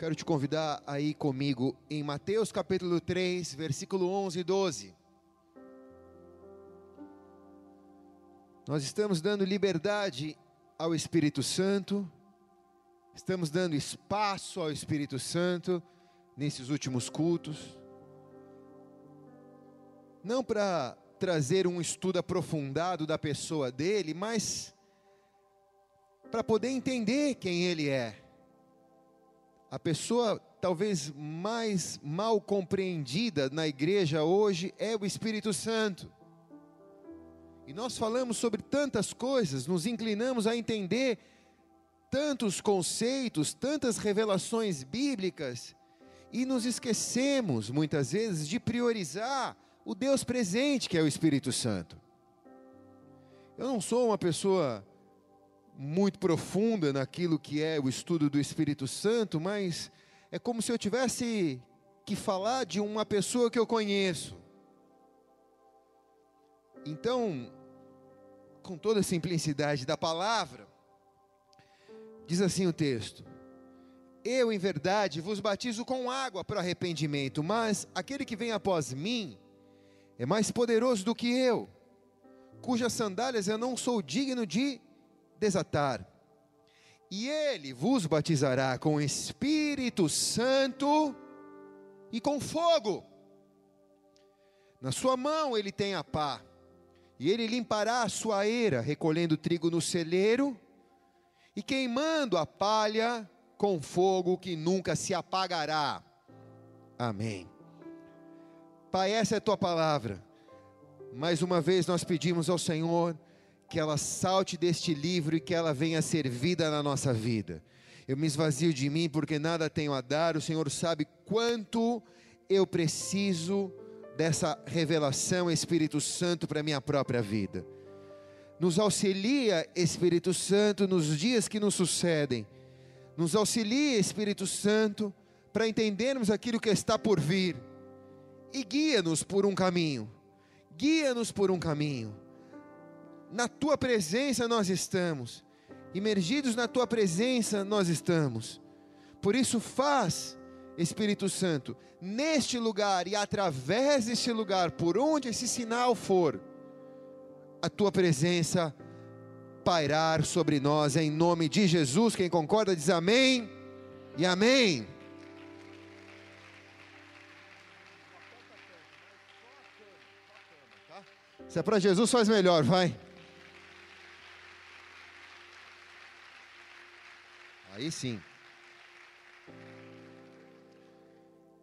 Quero te convidar a ir comigo em Mateus capítulo 3, versículo 11 e 12. Nós estamos dando liberdade ao Espírito Santo, estamos dando espaço ao Espírito Santo nesses últimos cultos. Não para trazer um estudo aprofundado da pessoa dele, mas para poder entender quem ele é. A pessoa talvez mais mal compreendida na igreja hoje é o Espírito Santo. E nós falamos sobre tantas coisas, nos inclinamos a entender tantos conceitos, tantas revelações bíblicas, e nos esquecemos muitas vezes de priorizar o Deus presente que é o Espírito Santo. Eu não sou uma pessoa muito profunda naquilo que é o estudo do Espírito Santo, mas é como se eu tivesse que falar de uma pessoa que eu conheço. Então, com toda a simplicidade da palavra, diz assim o texto: Eu, em verdade, vos batizo com água para arrependimento, mas aquele que vem após mim é mais poderoso do que eu, cujas sandálias eu não sou digno de desatar. E ele vos batizará com Espírito Santo e com fogo. Na sua mão ele tem a pá, e ele limpará a sua eira, recolhendo trigo no celeiro e queimando a palha com fogo que nunca se apagará. Amém. Pai, essa é a tua palavra. Mais uma vez nós pedimos ao Senhor que ela salte deste livro e que ela venha ser vida na nossa vida. Eu me esvazio de mim porque nada tenho a dar, o Senhor sabe quanto eu preciso dessa revelação, Espírito Santo, para minha própria vida. Nos auxilia, Espírito Santo, nos dias que nos sucedem. Nos auxilia, Espírito Santo, para entendermos aquilo que está por vir. E guia-nos por um caminho. Guia-nos por um caminho na tua presença nós estamos, imergidos na tua presença nós estamos. Por isso, faz, Espírito Santo, neste lugar e através deste lugar, por onde esse sinal for, a tua presença pairar sobre nós, em nome de Jesus. Quem concorda diz amém e amém. Se é para Jesus, faz melhor, vai. Aí sim.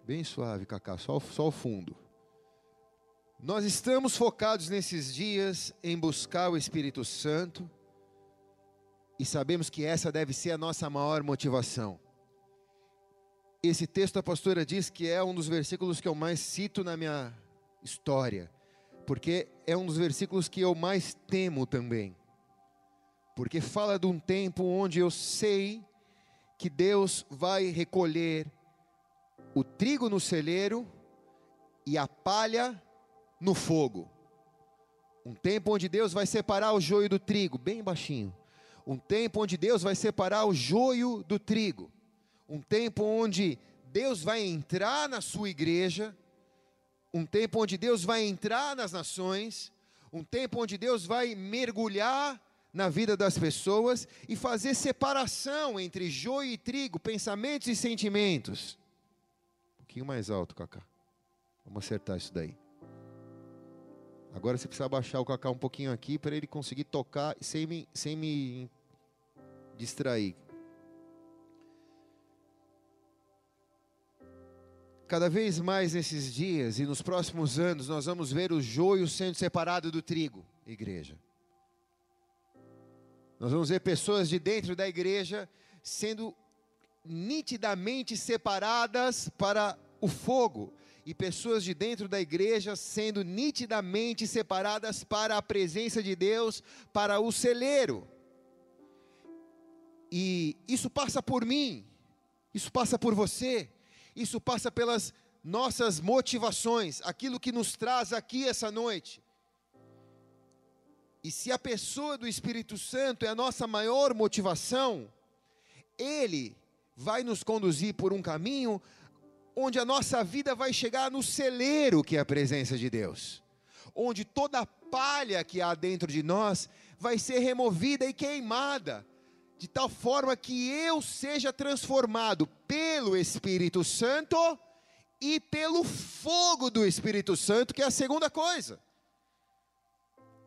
Bem suave, Cacá, só, só o fundo. Nós estamos focados nesses dias em buscar o Espírito Santo e sabemos que essa deve ser a nossa maior motivação. Esse texto a pastora diz que é um dos versículos que eu mais cito na minha história, porque é um dos versículos que eu mais temo também. Porque fala de um tempo onde eu sei que Deus vai recolher o trigo no celeiro e a palha no fogo. Um tempo onde Deus vai separar o joio do trigo, bem baixinho. Um tempo onde Deus vai separar o joio do trigo. Um tempo onde Deus vai entrar na sua igreja. Um tempo onde Deus vai entrar nas nações. Um tempo onde Deus vai mergulhar na vida das pessoas e fazer separação entre joio e trigo, pensamentos e sentimentos. Um pouquinho mais alto, Cacá. Vamos acertar isso daí. Agora você precisa abaixar o Cacá um pouquinho aqui para ele conseguir tocar sem me, sem me distrair. Cada vez mais nesses dias e nos próximos anos nós vamos ver o joio sendo separado do trigo, igreja. Nós vamos ver pessoas de dentro da igreja sendo nitidamente separadas para o fogo, e pessoas de dentro da igreja sendo nitidamente separadas para a presença de Deus, para o celeiro. E isso passa por mim, isso passa por você, isso passa pelas nossas motivações, aquilo que nos traz aqui essa noite. E se a pessoa do Espírito Santo é a nossa maior motivação, ele vai nos conduzir por um caminho onde a nossa vida vai chegar no celeiro que é a presença de Deus, onde toda a palha que há dentro de nós vai ser removida e queimada, de tal forma que eu seja transformado pelo Espírito Santo e pelo fogo do Espírito Santo, que é a segunda coisa.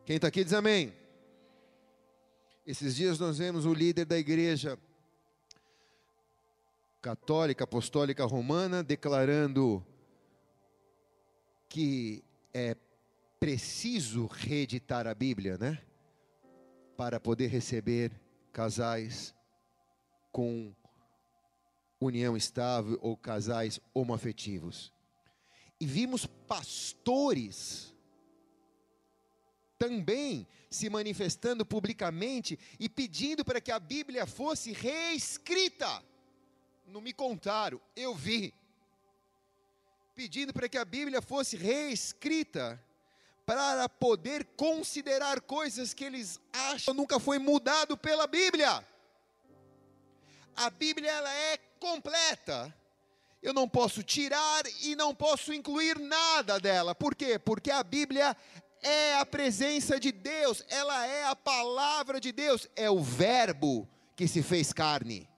Quem está aqui diz amém. Esses dias nós vemos o líder da igreja católica, apostólica romana, declarando que é preciso reeditar a Bíblia, né? Para poder receber casais com união estável ou casais homoafetivos. E vimos pastores também se manifestando publicamente e pedindo para que a Bíblia fosse reescrita. Não me contaram, eu vi. Pedindo para que a Bíblia fosse reescrita para poder considerar coisas que eles acham nunca foi mudado pela Bíblia. A Bíblia ela é completa. Eu não posso tirar e não posso incluir nada dela. Por quê? Porque a Bíblia é a presença de Deus, ela é a palavra de Deus, é o Verbo que se fez carne.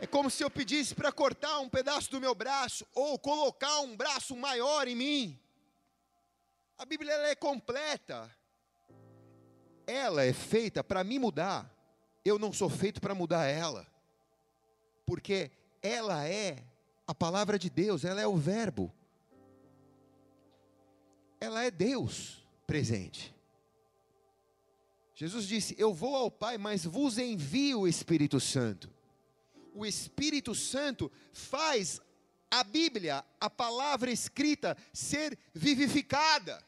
É como se eu pedisse para cortar um pedaço do meu braço ou colocar um braço maior em mim. A Bíblia é completa. Ela é feita para me mudar eu não sou feito para mudar ela, porque ela é a palavra de Deus, ela é o Verbo, ela é Deus presente. Jesus disse: Eu vou ao Pai, mas vos envio o Espírito Santo. O Espírito Santo faz a Bíblia, a palavra escrita, ser vivificada.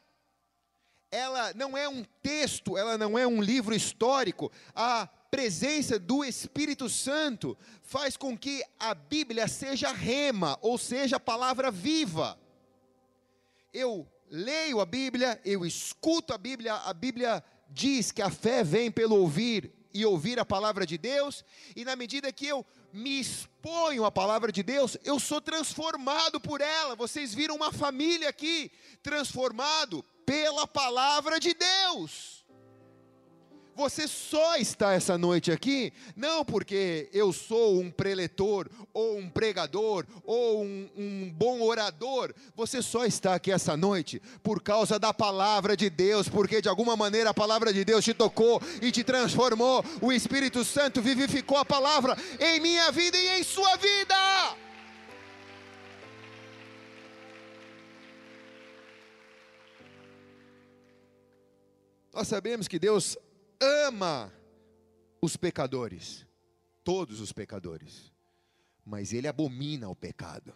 Ela não é um texto, ela não é um livro histórico. A presença do Espírito Santo faz com que a Bíblia seja rema, ou seja, palavra viva. Eu leio a Bíblia, eu escuto a Bíblia, a Bíblia diz que a fé vem pelo ouvir e ouvir a palavra de Deus, e na medida que eu me exponho à palavra de Deus, eu sou transformado por ela. Vocês viram uma família aqui transformado pela palavra de Deus. Você só está essa noite aqui, não porque eu sou um preletor, ou um pregador, ou um, um, bom orador. Você só está aqui essa noite por causa da palavra de Deus, porque de alguma maneira a palavra de Deus te tocou e te transformou. O Espírito Santo vivificou a palavra em minha vida e em sua vida. Nós sabemos que Deus ama os pecadores, todos os pecadores, mas ele abomina o pecado.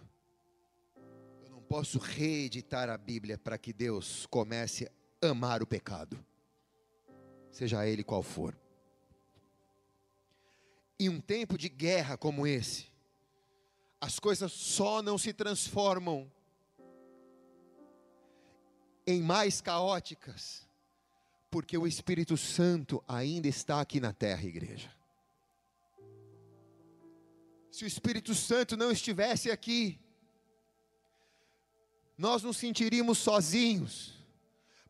Eu não posso reeditar a Bíblia para que Deus comece a amar o pecado, seja ele qual for. Em um tempo de guerra como esse, as coisas só não se transformam em mais caóticas porque o Espírito Santo ainda está aqui na terra, igreja. Se o Espírito Santo não estivesse aqui, nós nos sentiríamos sozinhos,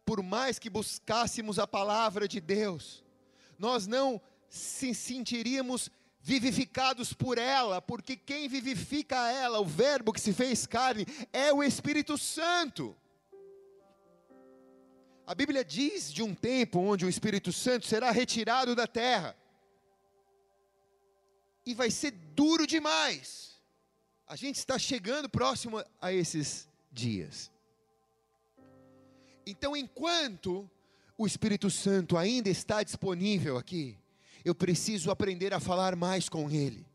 por mais que buscássemos a palavra de Deus, nós não se sentiríamos vivificados por ela, porque quem vivifica ela, o Verbo que se fez carne, é o Espírito Santo. A Bíblia diz de um tempo onde o Espírito Santo será retirado da terra. E vai ser duro demais. A gente está chegando próximo a esses dias. Então, enquanto o Espírito Santo ainda está disponível aqui, eu preciso aprender a falar mais com Ele.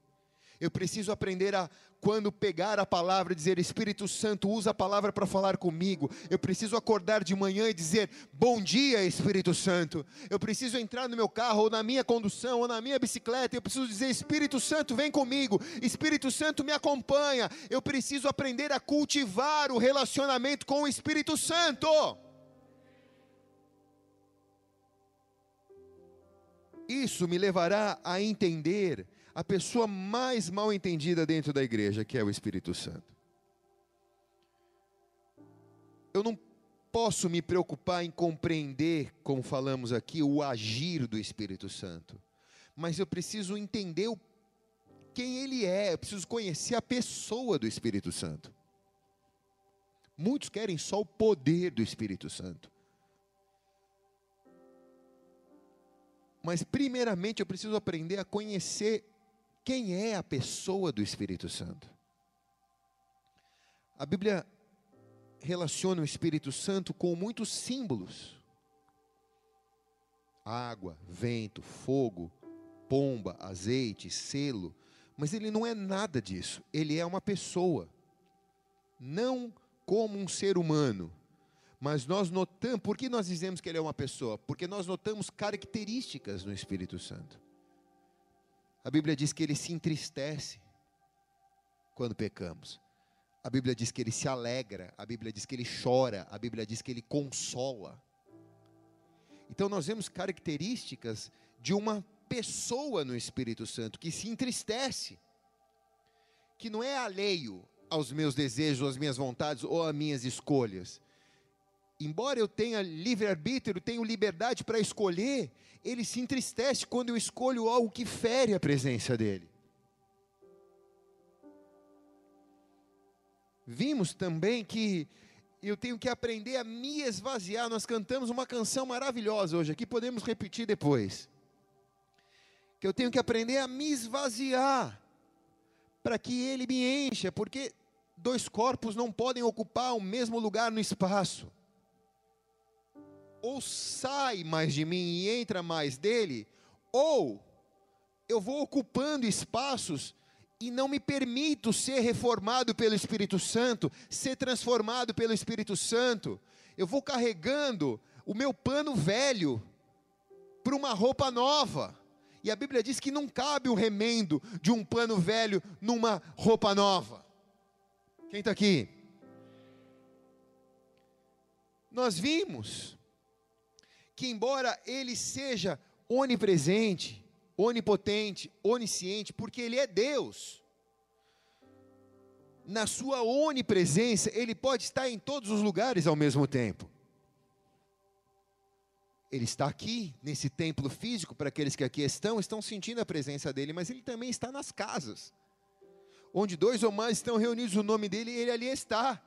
Eu preciso aprender a, quando pegar a palavra, dizer: Espírito Santo, usa a palavra para falar comigo. Eu preciso acordar de manhã e dizer: Bom dia, Espírito Santo. Eu preciso entrar no meu carro, ou na minha condução, ou na minha bicicleta. Eu preciso dizer: Espírito Santo, vem comigo. Espírito Santo, me acompanha. Eu preciso aprender a cultivar o relacionamento com o Espírito Santo. Isso me levará a entender a pessoa mais mal entendida dentro da igreja, que é o Espírito Santo. Eu não posso me preocupar em compreender, como falamos aqui, o agir do Espírito Santo, mas eu preciso entender quem ele é, eu preciso conhecer a pessoa do Espírito Santo. Muitos querem só o poder do Espírito Santo. Mas, primeiramente, eu preciso aprender a conhecer quem é a pessoa do Espírito Santo? A Bíblia relaciona o Espírito Santo com muitos símbolos: água, vento, fogo, pomba, azeite, selo. Mas ele não é nada disso. Ele é uma pessoa. Não como um ser humano. Mas nós notamos, por que nós dizemos que ele é uma pessoa? Porque nós notamos características no Espírito Santo. A Bíblia diz que ele se entristece quando pecamos. A Bíblia diz que ele se alegra, a Bíblia diz que ele chora, a Bíblia diz que ele consola. Então nós vemos características de uma pessoa no Espírito Santo que se entristece, que não é alheio aos meus desejos, às minhas vontades ou às minhas escolhas. Embora eu tenha livre-arbítrio, tenho liberdade para escolher, ele se entristece quando eu escolho algo que fere a presença dele. Vimos também que eu tenho que aprender a me esvaziar. Nós cantamos uma canção maravilhosa hoje, aqui podemos repetir depois. Que eu tenho que aprender a me esvaziar, para que ele me encha, porque dois corpos não podem ocupar o mesmo lugar no espaço ou sai mais de mim e entra mais dele, ou eu vou ocupando espaços e não me permito ser reformado pelo Espírito Santo, ser transformado pelo Espírito Santo. Eu vou carregando o meu pano velho para uma roupa nova. E a Bíblia diz que não cabe o remendo de um pano velho numa roupa nova. Quem está aqui? Nós vimos que, embora ele seja onipresente, onipotente, onisciente, porque ele é Deus, na sua onipresença, ele pode estar em todos os lugares ao mesmo tempo. Ele está aqui, nesse templo físico, para aqueles que aqui estão, estão sentindo a presença dele, mas ele também está nas casas, onde dois ou mais estão reunidos o nome dele, ele ali está.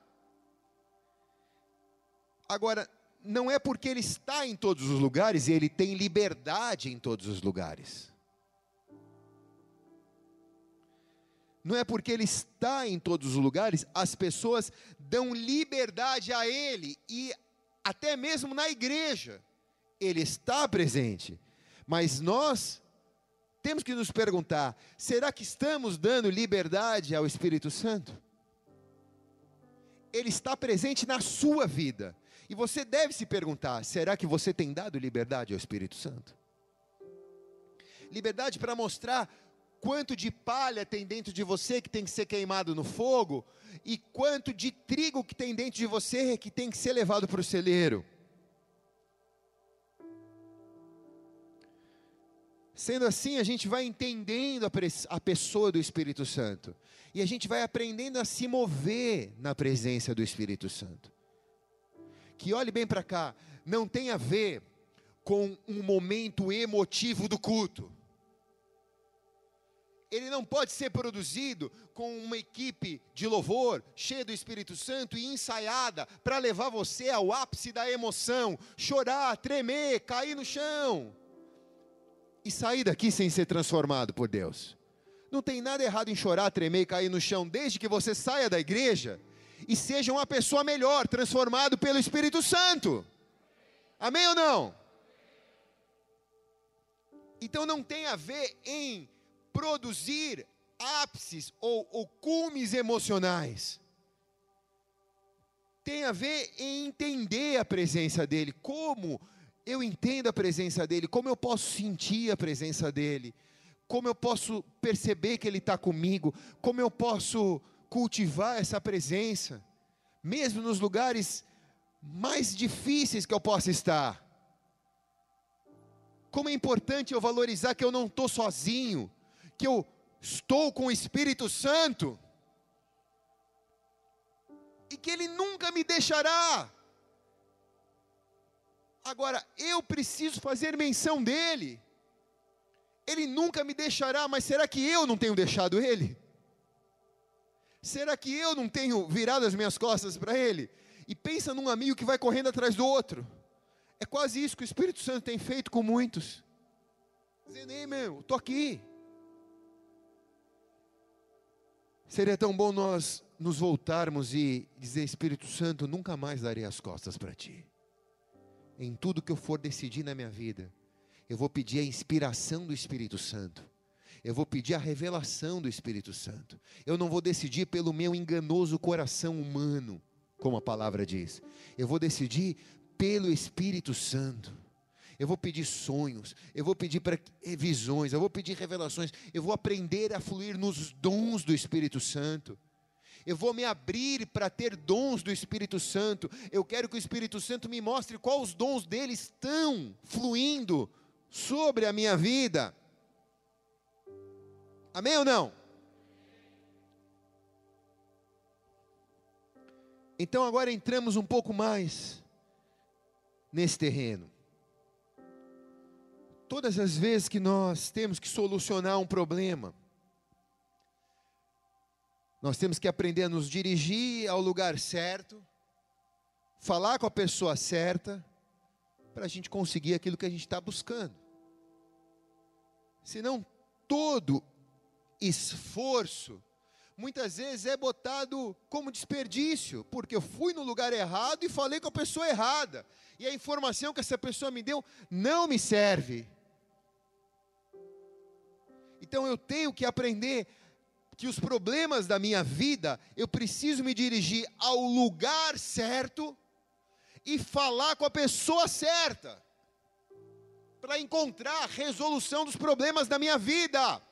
Agora, não é porque ele está em todos os lugares e ele tem liberdade em todos os lugares. Não é porque ele está em todos os lugares, as pessoas dão liberdade a ele e até mesmo na igreja ele está presente. Mas nós temos que nos perguntar: será que estamos dando liberdade ao Espírito Santo? Ele está presente na sua vida. E você deve se perguntar: será que você tem dado liberdade ao Espírito Santo? Liberdade para mostrar quanto de palha tem dentro de você que tem que ser queimado no fogo, e quanto de trigo que tem dentro de você que tem que ser levado para o celeiro. Sendo assim, a gente vai entendendo a, pessoa do Espírito Santo. E a gente vai aprendendo a se mover na presença do Espírito Santo que olhe bem para cá, não tem a ver com um momento emotivo do culto. Ele não pode ser produzido com uma equipe de louvor cheia do Espírito Santo e ensaiada para levar você ao ápice da emoção, chorar, tremer, cair no chão e sair daqui sem ser transformado por Deus. Não tem nada errado em chorar, tremer e cair no chão, desde que você saia da igreja e seja uma pessoa melhor, transformado pelo Espírito Santo. Amém ou não? Então não tem a ver em produzir ápices ou, ou cumes emocionais. Tem a ver em entender a presença dele, como eu entendo a presença dele, como eu posso sentir a presença dele, como eu posso perceber que ele está comigo, como eu posso cultivar essa presença, mesmo nos lugares mais difíceis que eu possa estar. Como é importante eu valorizar que eu não estou sozinho, que eu estou com o Espírito Santo, e que Ele nunca me deixará. Agora, eu preciso fazer menção dele. Ele nunca me deixará, mas será que eu não tenho deixado ele? Será que eu não tenho virado as minhas costas para ele? E pensa num amigo que vai correndo atrás do outro. É quase isso que o Espírito Santo tem feito com muitos. Dizendo, ei meu, estou aqui. Seria tão bom nós nos voltarmos e dizer, Espírito Santo, nunca mais darei as costas para ti. Em tudo que eu for decidir na minha vida, eu vou pedir a inspiração do Espírito Santo. Eu vou pedir a revelação do Espírito Santo. Eu não vou decidir pelo meu enganoso coração humano, como a palavra diz. Eu vou decidir pelo Espírito Santo. Eu vou pedir sonhos, eu vou pedir para visões, eu vou pedir revelações, eu vou aprender a fluir nos dons do Espírito Santo. Eu vou me abrir para ter dons do Espírito Santo. Eu quero que o Espírito Santo me mostre quais os dons dele estão fluindo sobre a minha vida. Amém ou não? Então agora entramos um pouco mais nesse terreno. Todas as vezes que nós temos que solucionar um problema, nós temos que aprender a nos dirigir ao lugar certo, falar com a pessoa certa, para a gente conseguir aquilo que a gente está buscando. Senão, todo esforço, muitas vezes é botado como desperdício, porque eu fui no lugar errado e falei com a pessoa errada, e a informação que essa pessoa me deu não me serve. Então eu tenho que aprender que os problemas da minha vida, eu preciso me dirigir ao lugar certo e falar com a pessoa certa, para encontrar a resolução dos problemas da minha vida.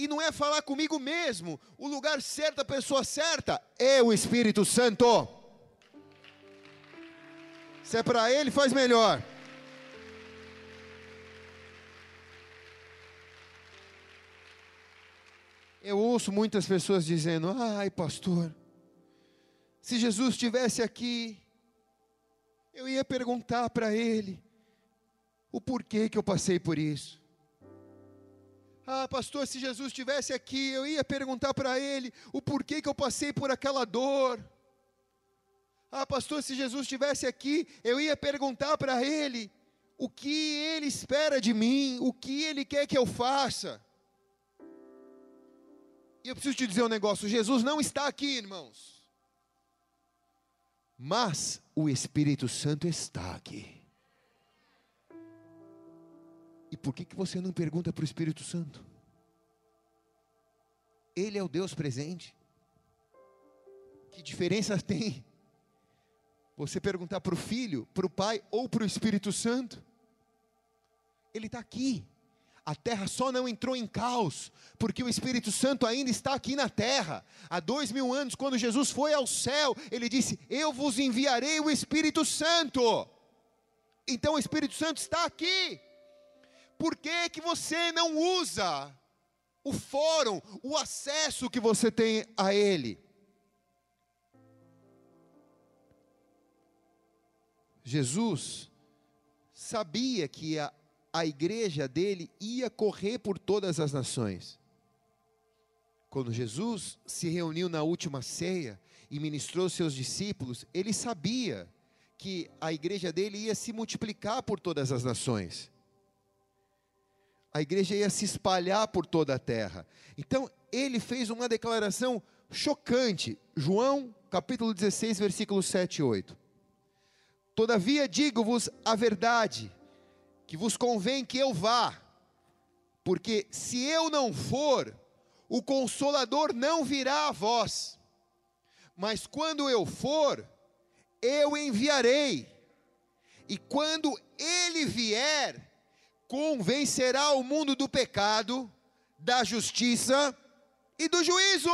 E não é falar comigo mesmo, o lugar certo, a pessoa certa, é o Espírito Santo. Se é para Ele, faz melhor. Eu ouço muitas pessoas dizendo: ai, pastor, se Jesus estivesse aqui, eu ia perguntar para Ele o porquê que eu passei por isso. Ah, pastor, se Jesus estivesse aqui, eu ia perguntar para ele o porquê que eu passei por aquela dor. Ah, pastor, se Jesus estivesse aqui, eu ia perguntar para ele o que ele espera de mim, o que ele quer que eu faça. E eu preciso te dizer um negócio: Jesus não está aqui, irmãos. Mas o Espírito Santo está aqui. E por que, que você não pergunta para o Espírito Santo? Ele é o Deus presente. Que diferença tem? Você perguntar para o Filho, para o Pai ou para o Espírito Santo? Ele está aqui. A terra só não entrou em caos, porque o Espírito Santo ainda está aqui na terra. Há dois mil anos, quando Jesus foi ao céu, ele disse: Eu vos enviarei o Espírito Santo. Então o Espírito Santo está aqui por que, que você não usa o fórum, o acesso que você tem a ele? Jesus sabia que a, a igreja dele ia correr por todas as nações. Quando Jesus se reuniu na última ceia e ministrou seus discípulos, ele sabia que a igreja dele ia se multiplicar por todas as nações a igreja ia se espalhar por toda a terra. Então, ele fez uma declaração chocante. João, capítulo 16, versículos 7 e 8. Todavia digo-vos a verdade, que vos convém que eu vá, Porque se eu não for, o consolador não virá a vós. Mas quando eu for, eu enviarei. E quando ele vier, convencerá o mundo do pecado, da justiça e do juízo.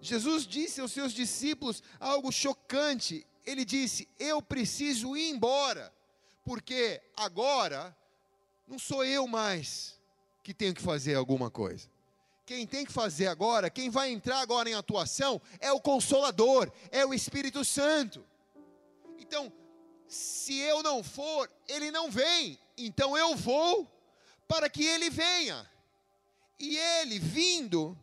Jesus disse aos seus discípulos algo chocante. Ele disse: Eu preciso ir embora, porque agora não sou eu mais que tenho que fazer alguma coisa. Quem tem que fazer agora, quem vai entrar agora em atuação, é o Consolador, é o Espírito Santo. Então, se eu não for, ele não vem. Então eu vou para que ele venha. E ele vindo,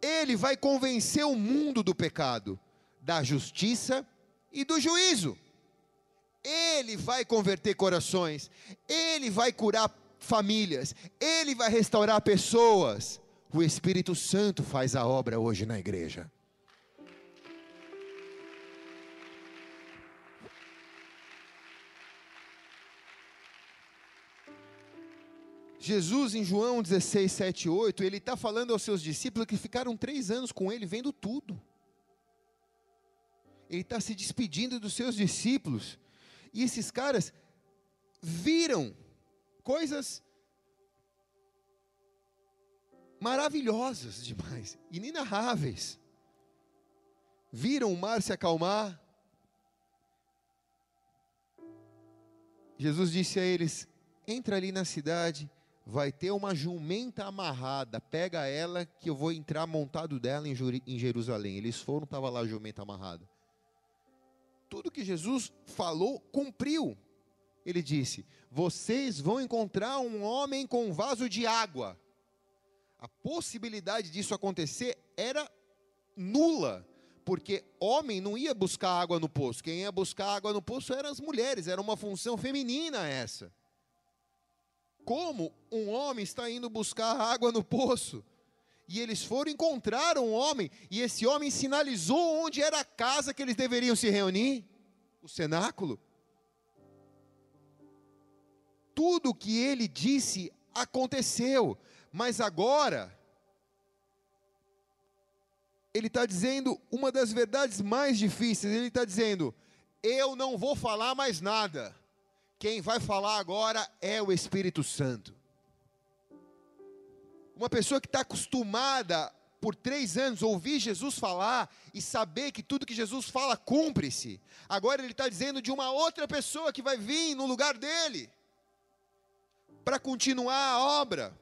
ele vai convencer o mundo do pecado, da justiça e do juízo. Ele vai converter corações, ele vai curar famílias, ele vai restaurar pessoas. O Espírito Santo faz a obra hoje na igreja. Jesus, em João 16, 7 8, ele está falando aos seus discípulos que ficaram três anos com ele, vendo tudo. Ele está se despedindo dos seus discípulos. E esses caras viram coisas maravilhosas demais, inenarráveis. Viram o mar se acalmar. Jesus disse a eles: entra ali na cidade vai ter uma jumenta amarrada, pega ela que eu vou entrar montado dela em Jerusalém. Eles foram, estava lá a jumenta amarrada. Tudo que Jesus falou, cumpriu. Ele disse: Vocês vão encontrar um homem com um vaso de água. A possibilidade disso acontecer era nula, porque homem não ia buscar água no poço. Quem ia buscar água no poço eram as mulheres, era uma função feminina essa como um homem está indo buscar água no poço. E eles foram encontrar um homem, e esse homem sinalizou onde era a casa que eles deveriam se reunir o cenáculo. Tudo o que ele disse aconteceu, mas agora, ele está dizendo uma das verdades mais difíceis: ele está dizendo, eu não vou falar mais nada quem vai falar agora é o Espírito Santo. Uma pessoa que está acostumada por três anos ouvir Jesus falar e saber que tudo que Jesus fala cumpre-se. Agora ele está dizendo de uma outra pessoa que vai vir no lugar dele para continuar a obra.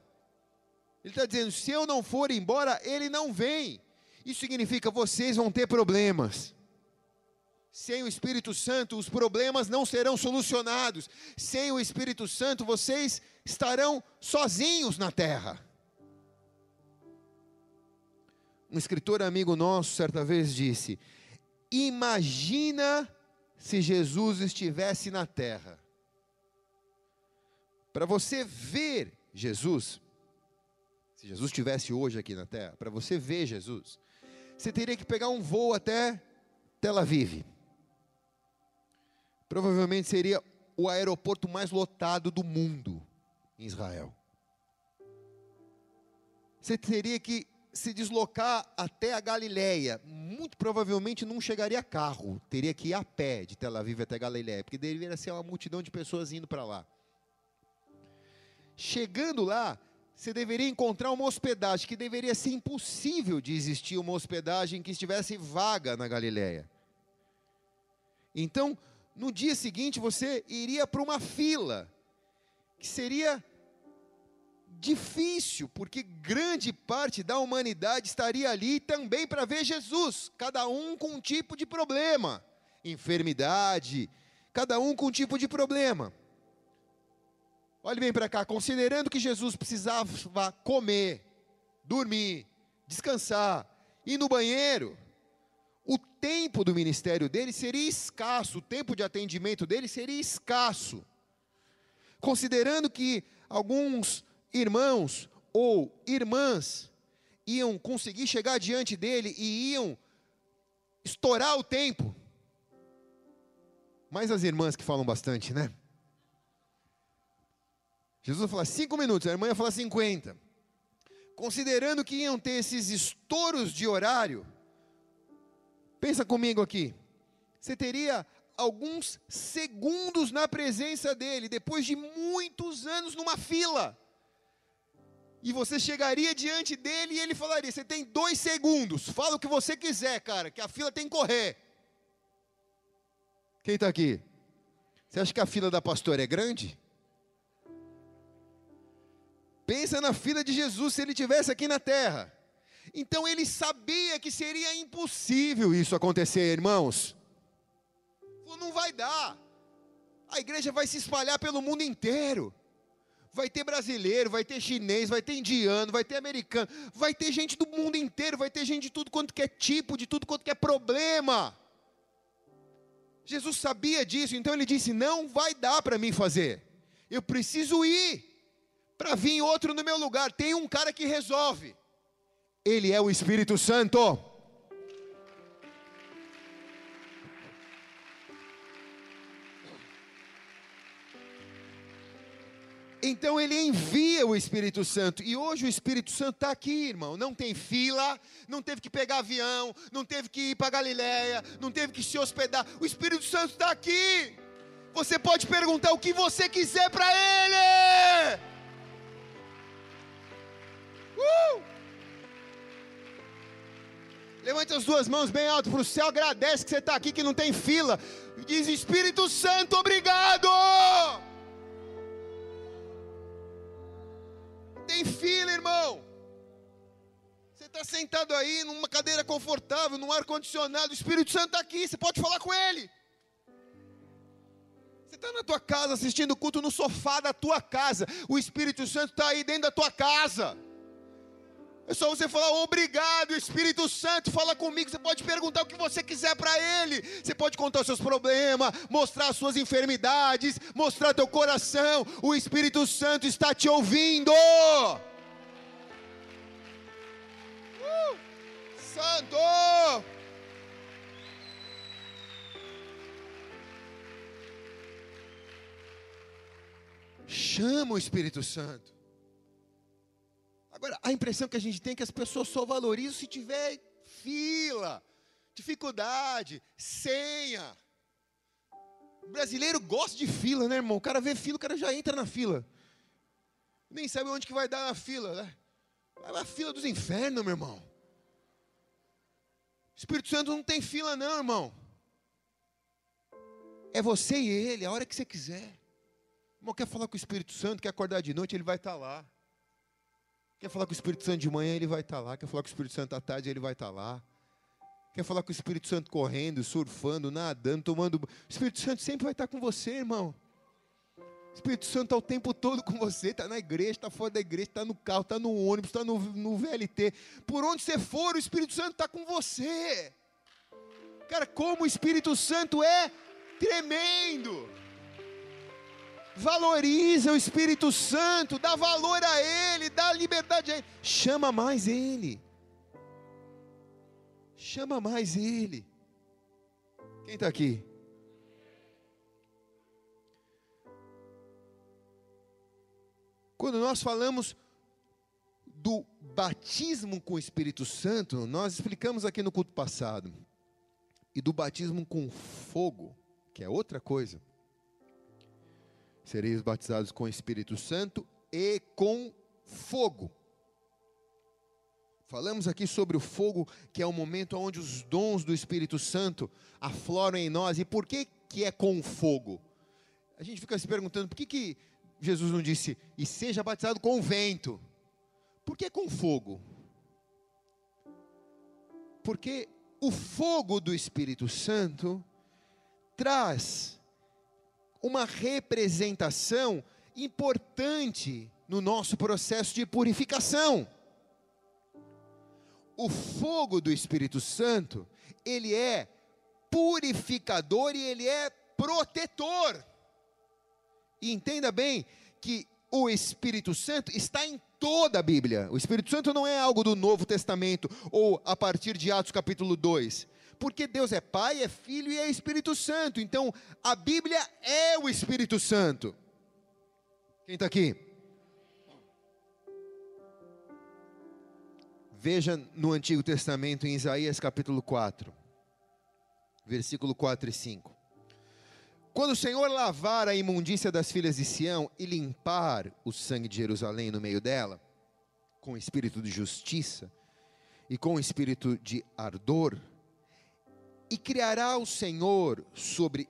Ele está dizendo: se eu não for embora, ele não vem. Isso significa vocês vão ter problemas. Sem o Espírito Santo, os problemas não serão solucionados. Sem o Espírito Santo, vocês estarão sozinhos na terra. Um escritor amigo nosso, certa vez, disse: Imagina se Jesus estivesse na terra. Para você ver Jesus, se Jesus estivesse hoje aqui na terra, para você ver Jesus, você teria que pegar um voo até Tel Aviv provavelmente seria o aeroporto mais lotado do mundo em Israel. Você teria que se deslocar até a Galileia. Muito provavelmente não chegaria carro, teria que ir a pé de Tel Aviv até Galileia, porque deveria ser uma multidão de pessoas indo para lá. Chegando lá, você deveria encontrar uma hospedagem que deveria ser impossível de existir uma hospedagem que estivesse vaga na Galileia. Então, no dia seguinte você iria para uma fila, que seria difícil, porque grande parte da humanidade estaria ali também para ver Jesus, cada um com um tipo de problema, enfermidade, cada um com um tipo de problema. Olhe bem para cá, considerando que Jesus precisava comer, dormir, descansar, ir no banheiro, o tempo do ministério dele seria escasso, o tempo de atendimento dele seria escasso. Considerando que alguns irmãos ou irmãs iam conseguir chegar diante dele e iam estourar o tempo. Mas as irmãs que falam bastante, né? Jesus vai falar cinco minutos, a irmã ia falar 50. Considerando que iam ter esses estouros de horário, pensa comigo aqui. Você teria alguns segundos na presença dele, depois de muitos anos numa fila. E você chegaria diante dele e ele falaria: Você tem dois segundos, fala o que você quiser, cara, que a fila tem que correr. Quem está aqui? Você acha que a fila da pastora é grande? Pensa na fila de Jesus se ele tivesse aqui na terra. Então ele sabia que seria impossível isso acontecer, irmãos. Não vai dar. A igreja vai se espalhar pelo mundo inteiro. Vai ter brasileiro, vai ter chinês, vai ter indiano, vai ter americano, vai ter gente do mundo inteiro, vai ter gente de tudo quanto que é tipo, de tudo quanto que é problema. Jesus sabia disso, então ele disse: Não vai dar para mim fazer. Eu preciso ir para vir outro no meu lugar. Tem um cara que resolve. Ele é o Espírito Santo. Então ele envia o Espírito Santo. E hoje o Espírito Santo está aqui, irmão. Não tem fila, não teve que pegar avião, não teve que ir para Galiléia, não teve que se hospedar. O Espírito Santo está aqui. Você pode perguntar o que você quiser para ele. Uh! Levante as duas mãos bem alto para o céu, agradece que você está aqui, que não tem fila. Diz Espírito Santo, obrigado. Tem fila, irmão. Você está sentado aí numa cadeira confortável, num ar condicionado. O Espírito Santo está aqui, você pode falar com ele. Você está na tua casa assistindo o culto no sofá da tua casa. O Espírito Santo está aí dentro da tua casa. É só você falar obrigado, Espírito Santo, fala comigo. Você pode perguntar o que você quiser para Ele. Você pode contar os seus problemas, mostrar as suas enfermidades, mostrar teu coração. O Espírito Santo está te ouvindo. Uh, Santo! Chama o Espírito Santo. Agora, a impressão que a gente tem é que as pessoas só valorizam se tiver fila, dificuldade, senha. O brasileiro gosta de fila, né, irmão? O cara vê fila, o cara já entra na fila. Nem sabe onde que vai dar na fila, né? Vai na fila dos infernos, meu irmão. Espírito Santo não tem fila, não, irmão. É você e ele, a hora que você quiser. Irmão quer falar com o Espírito Santo, quer acordar de noite, ele vai estar lá. Quer falar com o Espírito Santo de manhã, ele vai estar lá. Quer falar com o Espírito Santo à tarde, ele vai estar lá. Quer falar com o Espírito Santo correndo, surfando, nadando, tomando. O Espírito Santo sempre vai estar com você, irmão. O Espírito Santo está o tempo todo com você, está na igreja, está fora da igreja, está no carro, está no ônibus, está no, no VLT. Por onde você for, o Espírito Santo está com você. Cara, como o Espírito Santo é tremendo valoriza o Espírito Santo, dá valor a Ele, dá liberdade a Ele, chama mais Ele, chama mais Ele. Quem está aqui? Quando nós falamos do batismo com o Espírito Santo, nós explicamos aqui no culto passado, e do batismo com fogo, que é outra coisa sereis batizados com o Espírito Santo e com fogo. Falamos aqui sobre o fogo, que é o momento onde os dons do Espírito Santo afloram em nós. E por que, que é com fogo? A gente fica se perguntando, por que, que Jesus não disse, e seja batizado com vento? Por que com fogo? Porque o fogo do Espírito Santo traz uma representação importante no nosso processo de purificação. O fogo do Espírito Santo, ele é purificador e ele é protetor. E entenda bem que o Espírito Santo está em toda a Bíblia. O Espírito Santo não é algo do Novo Testamento ou a partir de Atos capítulo 2 porque Deus é Pai, é Filho e é Espírito Santo. Então, a Bíblia é o Espírito Santo. Quem está aqui? Veja no Antigo Testamento, em Isaías capítulo 4, versículo 4 e 5. Quando o Senhor lavar a imundícia das filhas de Sião e limpar o sangue de Jerusalém no meio dela, com espírito de justiça e com espírito de ardor, e criará o Senhor sobre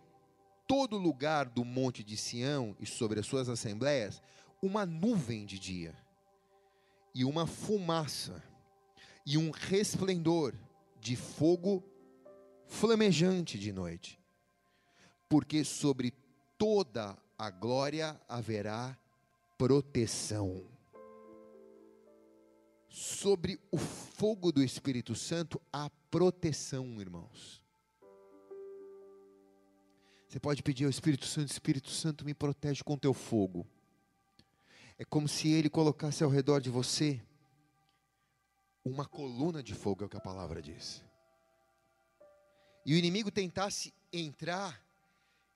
todo lugar do monte de Sião e sobre as suas assembleias uma nuvem de dia e uma fumaça e um resplendor de fogo flamejante de noite, porque sobre toda a glória haverá proteção. Sobre o fogo do Espírito Santo há proteção, irmãos. Você pode pedir ao Espírito Santo: Espírito Santo, me protege com teu fogo. É como se ele colocasse ao redor de você uma coluna de fogo, é o que a palavra diz. E o inimigo tentasse entrar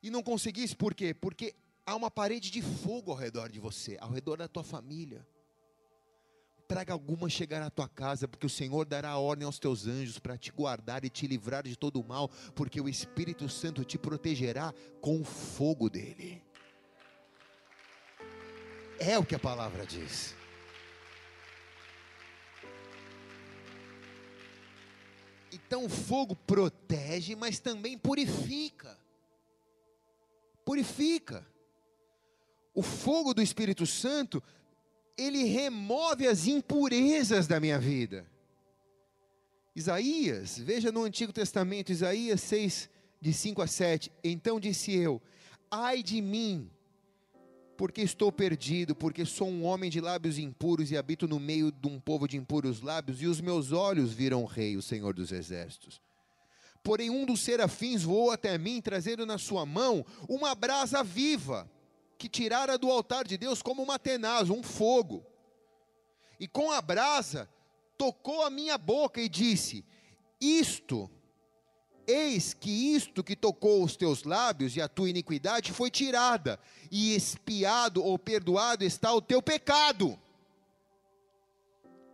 e não conseguisse, por quê? Porque há uma parede de fogo ao redor de você, ao redor da tua família. Praga alguma chegará à tua casa, porque o Senhor dará ordem aos teus anjos para te guardar e te livrar de todo o mal, porque o Espírito Santo te protegerá com o fogo dele. É o que a palavra diz. Então o fogo protege, mas também purifica. Purifica. O fogo do Espírito Santo, ele remove as impurezas da minha vida. Isaías, veja no Antigo Testamento, Isaías 6, de 5 a 7. Então disse eu: Ai de mim, porque estou perdido, porque sou um homem de lábios impuros e habito no meio de um povo de impuros lábios, e os meus olhos viram o rei, o Senhor dos exércitos. Porém, um dos serafins voou até mim, trazendo na sua mão uma brasa viva, que tirara do altar de Deus como uma tenaz, um fogo. E com a brasa tocou a minha boca e disse: Isto Eis que isto que tocou os teus lábios e a tua iniquidade foi tirada, e espiado ou perdoado está o teu pecado.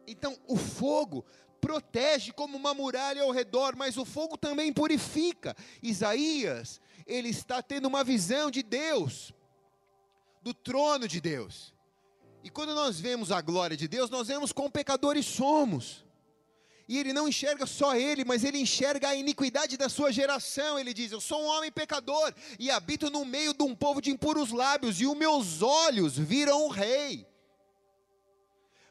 Então, o fogo protege como uma muralha ao redor, mas o fogo também purifica. Isaías, ele está tendo uma visão de Deus, do trono de Deus. E quando nós vemos a glória de Deus, nós vemos quão pecadores somos. E ele não enxerga só ele, mas ele enxerga a iniquidade da sua geração. Ele diz: Eu sou um homem pecador e habito no meio de um povo de impuros lábios, e os meus olhos viram o rei.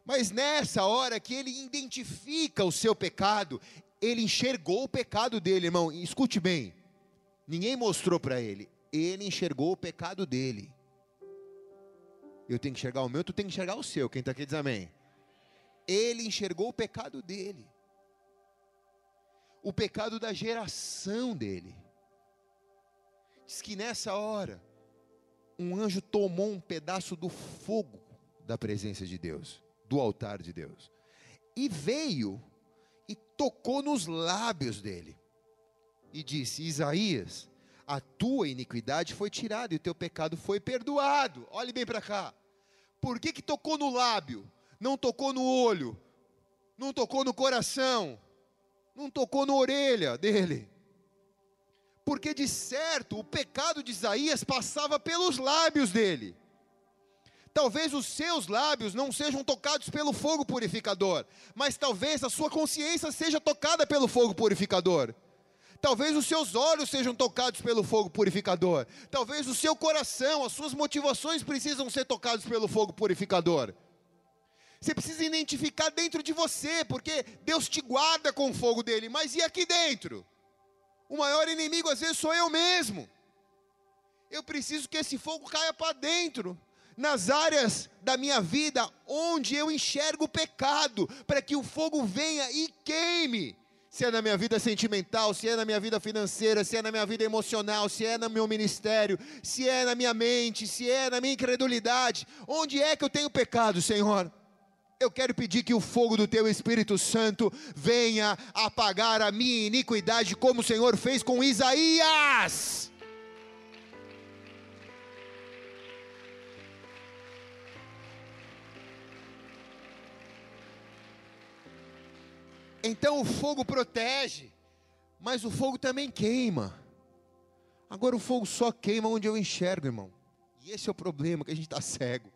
Mas nessa hora que ele identifica o seu pecado, ele enxergou o pecado dele, irmão. Escute bem. Ninguém mostrou para ele. Ele enxergou o pecado dele. Eu tenho que enxergar o meu, tu tem que enxergar o seu. Quem está aqui diz amém. Ele enxergou o pecado dele o pecado da geração dele. Diz que nessa hora, um anjo tomou um pedaço do fogo da presença de Deus, do altar de Deus, e veio e tocou nos lábios dele, e disse: Isaías, a tua iniquidade foi tirada e o teu pecado foi perdoado. Olhe bem para cá. Por que, que tocou no lábio? Não tocou no olho? Não tocou no coração? não tocou na orelha dele. Porque de certo o pecado de Isaías passava pelos lábios dele. Talvez os seus lábios não sejam tocados pelo fogo purificador, mas talvez a sua consciência seja tocada pelo fogo purificador. Talvez os seus olhos sejam tocados pelo fogo purificador. Talvez o seu coração, as suas motivações precisam ser tocados pelo fogo purificador. Você precisa identificar dentro de você, porque Deus te guarda com o fogo dele, mas e aqui dentro? O maior inimigo às vezes sou eu mesmo. Eu preciso que esse fogo caia para dentro, nas áreas da minha vida onde eu enxergo o pecado, para que o fogo venha e queime. Se é na minha vida sentimental, se é na minha vida financeira, se é na minha vida emocional, se é no meu ministério, se é na minha mente, se é na minha incredulidade, onde é que eu tenho pecado, Senhor? Eu quero pedir que o fogo do teu Espírito Santo venha apagar a minha iniquidade, como o Senhor fez com Isaías. Então o fogo protege, mas o fogo também queima. Agora o fogo só queima onde eu enxergo, irmão. E esse é o problema, que a gente está cego.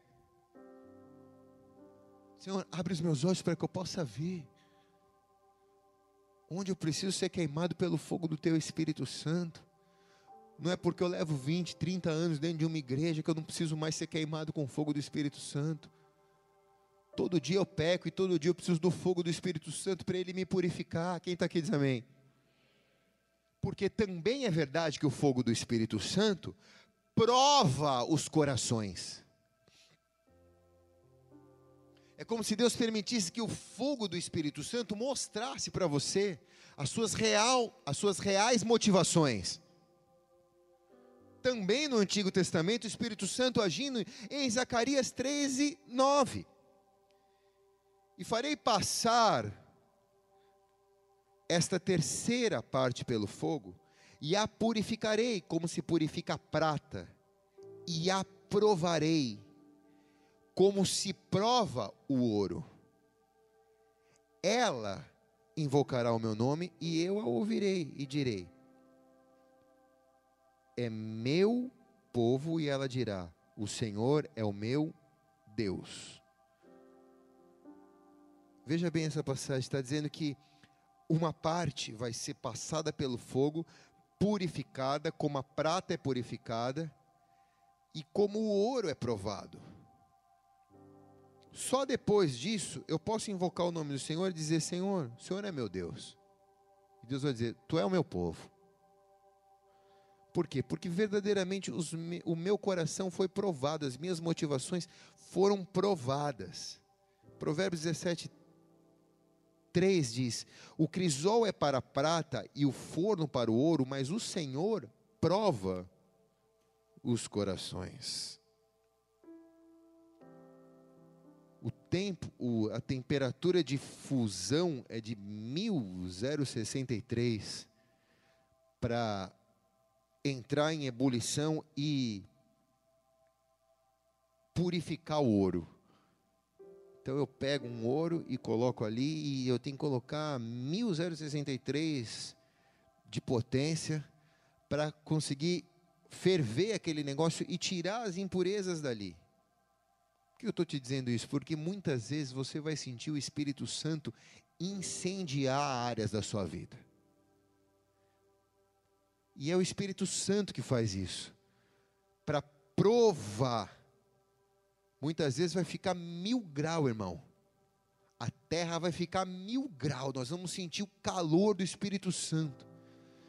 Senhor, abre os meus olhos para que eu possa ver. Onde eu preciso ser queimado pelo fogo do Teu Espírito Santo. Não é porque eu levo 20, 30 anos dentro de uma igreja que eu não preciso mais ser queimado com o fogo do Espírito Santo. Todo dia eu peco e todo dia eu preciso do fogo do Espírito Santo para ele me purificar. Quem está aqui diz amém. Porque também é verdade que o fogo do Espírito Santo prova os corações. É como se Deus permitisse que o fogo do Espírito Santo mostrasse para você as suas, real, as suas reais motivações. Também no Antigo Testamento, o Espírito Santo agindo em Zacarias 13, 9 e farei passar esta terceira parte pelo fogo, e a purificarei como se purifica a prata, e a provarei como se prova o ouro. Ela invocará o meu nome, e eu a ouvirei e direi: É meu povo, e ela dirá: O Senhor é o meu Deus. Veja bem essa passagem, está dizendo que uma parte vai ser passada pelo fogo, purificada, como a prata é purificada e como o ouro é provado. Só depois disso eu posso invocar o nome do Senhor e dizer: Senhor, o Senhor é meu Deus. E Deus vai dizer: Tu é o meu povo. Por quê? Porque verdadeiramente os, o meu coração foi provado, as minhas motivações foram provadas. Provérbios 17, 3 diz: O crisol é para a prata e o forno para o ouro, mas o Senhor prova os corações. O tempo, a temperatura de fusão é de 1063 para entrar em ebulição e purificar o ouro. Então eu pego um ouro e coloco ali e eu tenho que colocar 1063 de potência para conseguir ferver aquele negócio e tirar as impurezas dali. Por que eu estou te dizendo isso? Porque muitas vezes você vai sentir o Espírito Santo incendiar áreas da sua vida. E é o Espírito Santo que faz isso para provar muitas vezes vai ficar mil grau, irmão. A terra vai ficar mil grau. Nós vamos sentir o calor do Espírito Santo.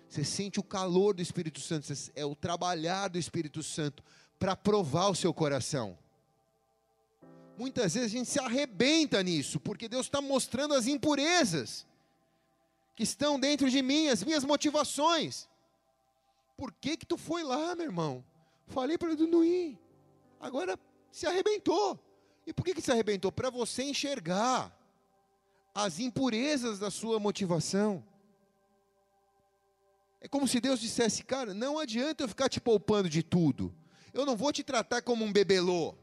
Você sente o calor do Espírito Santo. É o trabalhar do Espírito Santo para provar o seu coração. Muitas vezes a gente se arrebenta nisso, porque Deus está mostrando as impurezas que estão dentro de mim, as minhas motivações. Por que que tu foi lá, meu irmão? Falei para ele não ir. Agora se arrebentou. E por que, que se arrebentou? Para você enxergar as impurezas da sua motivação. É como se Deus dissesse, cara, não adianta eu ficar te poupando de tudo. Eu não vou te tratar como um bebelô.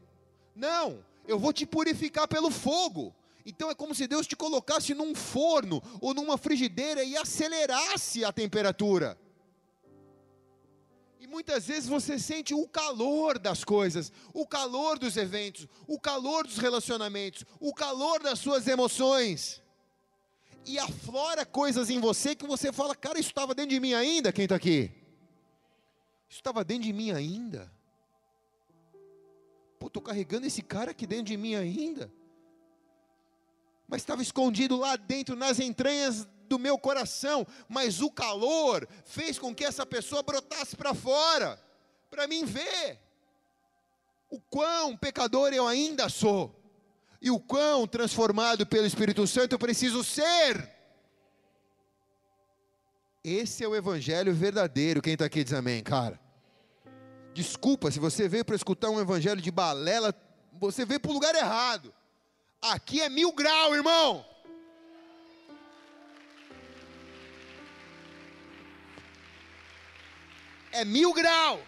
Não, eu vou te purificar pelo fogo. Então é como se Deus te colocasse num forno ou numa frigideira e acelerasse a temperatura muitas vezes você sente o calor das coisas, o calor dos eventos, o calor dos relacionamentos, o calor das suas emoções. E aflora coisas em você que você fala, cara, isso estava dentro de mim ainda, quem está aqui? Isso estava dentro de mim ainda. Pô, estou carregando esse cara aqui dentro de mim ainda. Mas estava escondido lá dentro, nas entranhas do meu coração, mas o calor fez com que essa pessoa brotasse para fora, para mim ver o quão pecador eu ainda sou, e o quão transformado pelo Espírito Santo eu preciso ser. Esse é o evangelho verdadeiro. Quem está aqui diz amém, cara. Desculpa, se você veio para escutar um evangelho de balela, você veio para o lugar errado. Aqui é mil grau, irmão. É mil grau.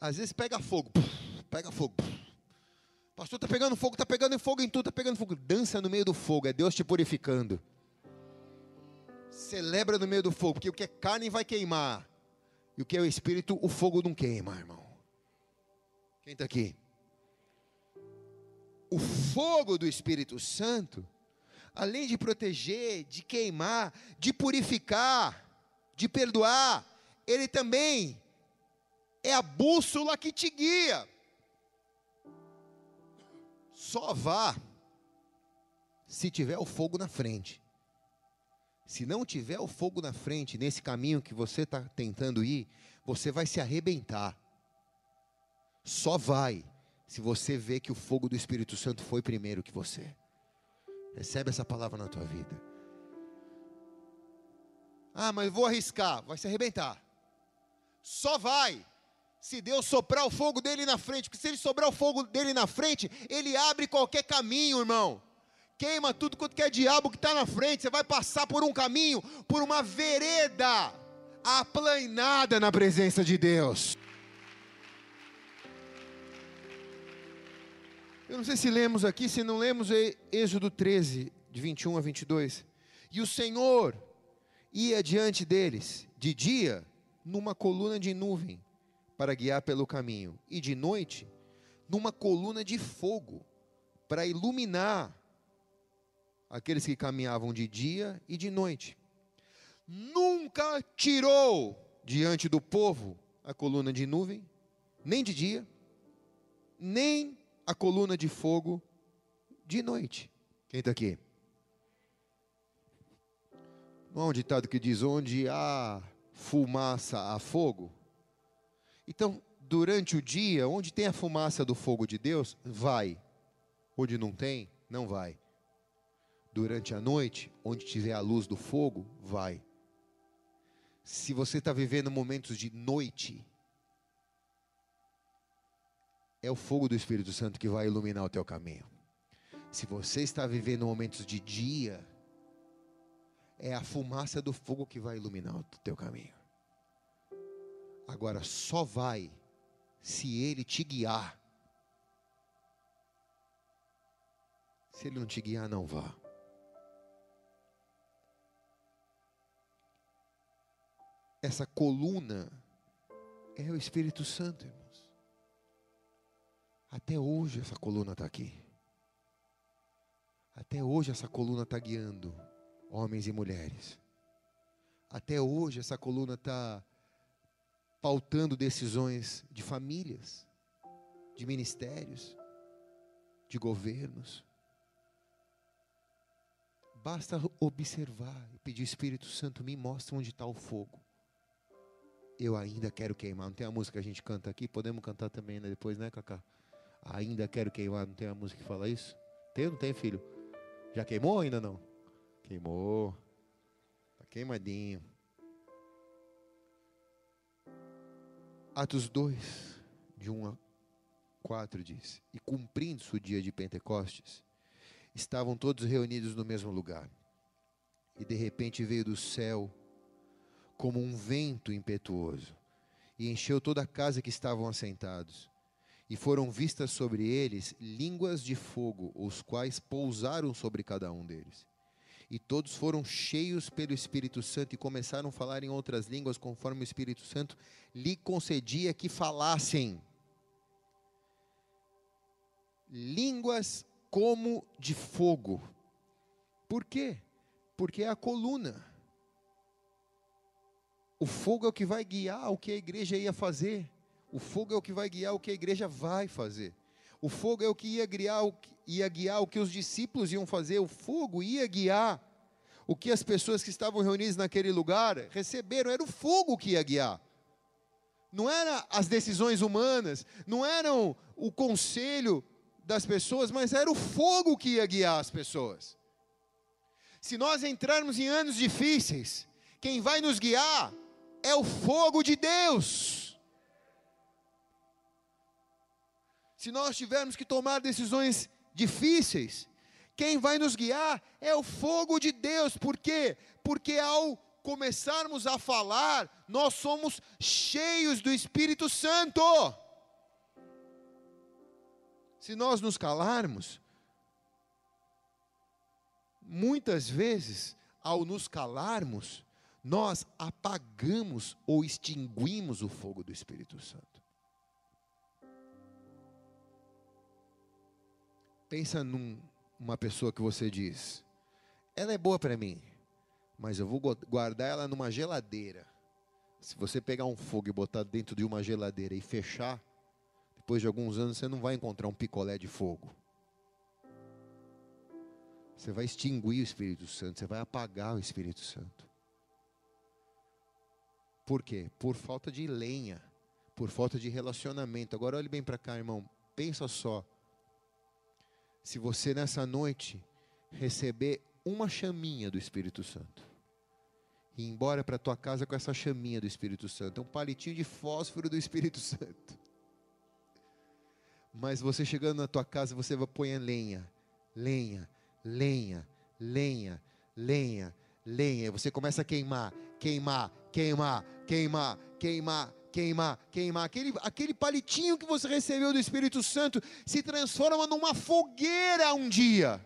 Às vezes pega fogo, pega fogo. Pastor, está pegando fogo, está pegando fogo em tudo, está pegando fogo. Dança no meio do fogo, é Deus te purificando. Celebra no meio do fogo, porque o que é carne vai queimar, e o que é o espírito, o fogo não queima, irmão. Quem está aqui? O fogo do Espírito Santo, além de proteger, de queimar, de purificar, de perdoar, ele também é a bússola que te guia. Só vá se tiver o fogo na frente. Se não tiver o fogo na frente, nesse caminho que você está tentando ir, você vai se arrebentar. Só vai se você vê que o fogo do Espírito Santo foi primeiro que você. Recebe essa palavra na tua vida. Ah, mas vou arriscar. Vai se arrebentar. Só vai se Deus soprar o fogo dele na frente, porque se ele sobrar o fogo dele na frente, ele abre qualquer caminho, irmão. Queima tudo quanto que é diabo que está na frente. Você vai passar por um caminho, por uma vereda aplanada na presença de Deus. Eu não sei se lemos aqui, se não lemos Êxodo 13, de 21 a 22. E o Senhor ia diante deles, de dia, numa coluna de nuvem para guiar pelo caminho, e de noite, numa coluna de fogo, para iluminar aqueles que caminhavam de dia e de noite. Nunca tirou diante do povo a coluna de nuvem, nem de dia, nem a coluna de fogo de noite. Quem está aqui? Não há um ditado que diz: onde há fumaça, há fogo? Então, durante o dia, onde tem a fumaça do fogo de Deus, vai. Onde não tem, não vai. Durante a noite, onde tiver a luz do fogo, vai. Se você está vivendo momentos de noite, é o fogo do Espírito Santo que vai iluminar o teu caminho. Se você está vivendo momentos de dia, é a fumaça do fogo que vai iluminar o teu caminho. Agora, só vai se ele te guiar. Se ele não te guiar, não vá. Essa coluna é o Espírito Santo, irmãos. Até hoje essa coluna está aqui. Até hoje essa coluna está guiando homens e mulheres. Até hoje essa coluna está pautando decisões de famílias, de ministérios, de governos. Basta observar e pedir, Espírito Santo, me mostra onde está o fogo. Eu ainda quero queimar. Não tem a música que a gente canta aqui? Podemos cantar também né? depois, né, Cacá? Ainda quero queimar. Não tem a música que fala isso? Tem ou não tem, filho? Já queimou ou ainda não? Queimou. Está queimadinho. Atos 2, de 1 a 4 diz: E cumprindo-se o dia de Pentecostes, estavam todos reunidos no mesmo lugar. E de repente veio do céu como um vento impetuoso, e encheu toda a casa que estavam assentados. E foram vistas sobre eles línguas de fogo, os quais pousaram sobre cada um deles e todos foram cheios pelo Espírito Santo e começaram a falar em outras línguas, conforme o Espírito Santo lhe concedia que falassem. Línguas como de fogo. Por quê? Porque é a coluna. O fogo é o que vai guiar o que a igreja ia fazer. O fogo é o que vai guiar o que a igreja vai fazer. O fogo é o que ia guiar, o que, ia guiar o que os discípulos iam fazer. O fogo ia guiar o que as pessoas que estavam reunidas naquele lugar receberam. Era o fogo que ia guiar. Não eram as decisões humanas, não eram o conselho das pessoas, mas era o fogo que ia guiar as pessoas. Se nós entrarmos em anos difíceis, quem vai nos guiar é o fogo de Deus. Se nós tivermos que tomar decisões difíceis, quem vai nos guiar é o fogo de Deus. Por quê? Porque ao começarmos a falar, nós somos cheios do Espírito Santo. Se nós nos calarmos, muitas vezes, ao nos calarmos, nós apagamos ou extinguimos o fogo do Espírito Santo. Pensa numa pessoa que você diz, ela é boa para mim, mas eu vou guardar ela numa geladeira. Se você pegar um fogo e botar dentro de uma geladeira e fechar, depois de alguns anos você não vai encontrar um picolé de fogo. Você vai extinguir o Espírito Santo, você vai apagar o Espírito Santo. Por quê? Por falta de lenha, por falta de relacionamento. Agora olhe bem para cá, irmão. Pensa só. Se você nessa noite receber uma chaminha do Espírito Santo e ir embora para tua casa com essa chaminha do Espírito Santo, é um palitinho de fósforo do Espírito Santo. Mas você chegando na tua casa, você vai pôr lenha, lenha, lenha, lenha, lenha, lenha. Você começa a queimar, queimar, queimar, queimar, queimar, queimar, queimar. Aquele, aquele palitinho que você recebeu do Espírito Santo se transforma numa fogueira um dia.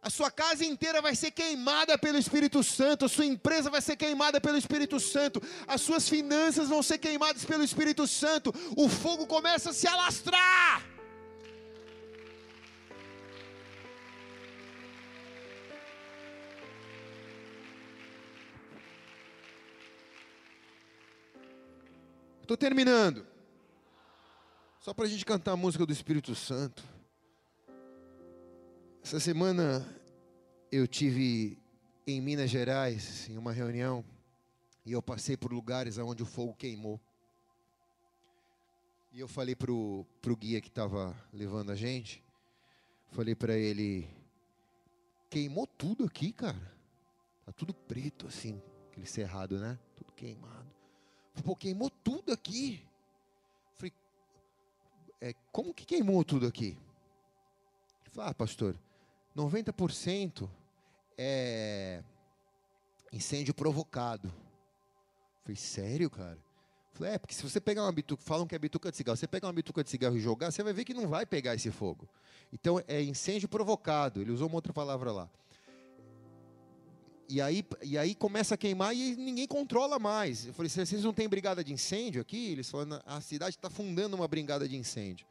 A sua casa inteira vai ser queimada pelo Espírito Santo, a sua empresa vai ser queimada pelo Espírito Santo, as suas finanças vão ser queimadas pelo Espírito Santo, o fogo começa a se alastrar. Estou terminando. Só para a gente cantar a música do Espírito Santo. Essa semana eu tive em Minas Gerais, em uma reunião, e eu passei por lugares onde o fogo queimou. E eu falei para o guia que estava levando a gente, falei para ele, queimou tudo aqui, cara. Tá tudo preto assim, aquele cerrado, né? Tudo queimado. Pô, queimou tudo aqui. Falei, é, como que queimou tudo aqui? Ele falou, ah, pastor, 90% é incêndio provocado. Falei, sério, cara? Falei, é, porque se você pegar uma bituca, falam que é bituca de cigarro, você pegar uma bituca de cigarro e jogar, você vai ver que não vai pegar esse fogo. Então, é incêndio provocado. Ele usou uma outra palavra lá. E aí, e aí começa a queimar e ninguém controla mais. Eu falei, vocês não têm brigada de incêndio aqui? Eles falaram, a cidade está fundando uma brigada de incêndio.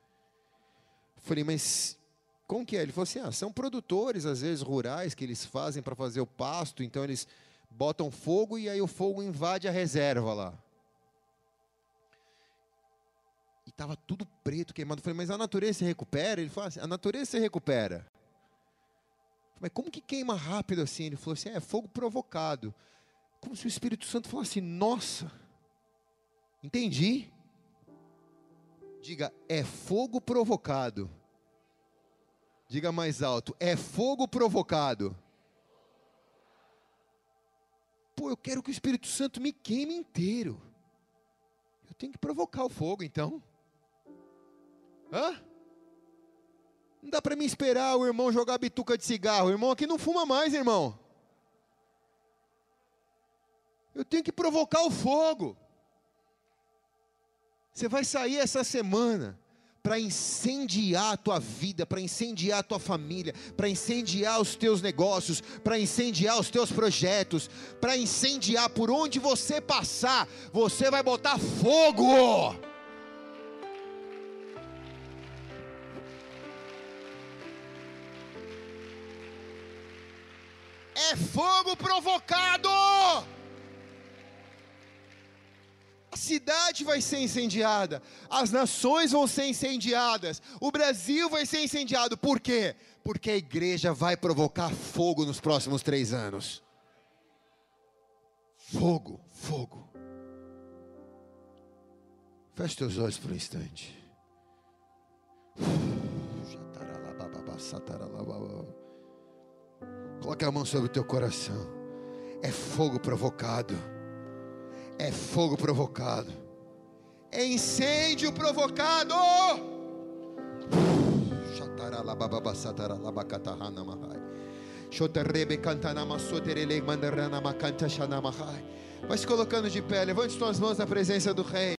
Eu falei, mas como que é? Ele falou assim, ah, são produtores, às vezes, rurais, que eles fazem para fazer o pasto, então eles botam fogo e aí o fogo invade a reserva lá. E estava tudo preto, queimado. Eu falei, mas a natureza se recupera? Ele falou assim, a natureza se recupera. Mas como que queima rápido assim? Ele falou assim: é fogo provocado. Como se o Espírito Santo falasse: nossa, entendi. Diga, é fogo provocado. Diga mais alto, é fogo provocado. Pô, eu quero que o Espírito Santo me queime inteiro. Eu tenho que provocar o fogo, então. Hã? Não dá para me esperar o irmão jogar bituca de cigarro. O irmão aqui não fuma mais, irmão. Eu tenho que provocar o fogo. Você vai sair essa semana para incendiar a tua vida, para incendiar a tua família, para incendiar os teus negócios, para incendiar os teus projetos, para incendiar por onde você passar, você vai botar fogo. É fogo provocado. A cidade vai ser incendiada, as nações vão ser incendiadas, o Brasil vai ser incendiado. Por quê? Porque a igreja vai provocar fogo nos próximos três anos. Fogo, fogo. Feche teus olhos por um instante. Coloque a mão sobre o teu coração. É fogo provocado. É fogo provocado. É incêndio provocado. Vai se colocando de pé, levante suas mãos na presença do Rei.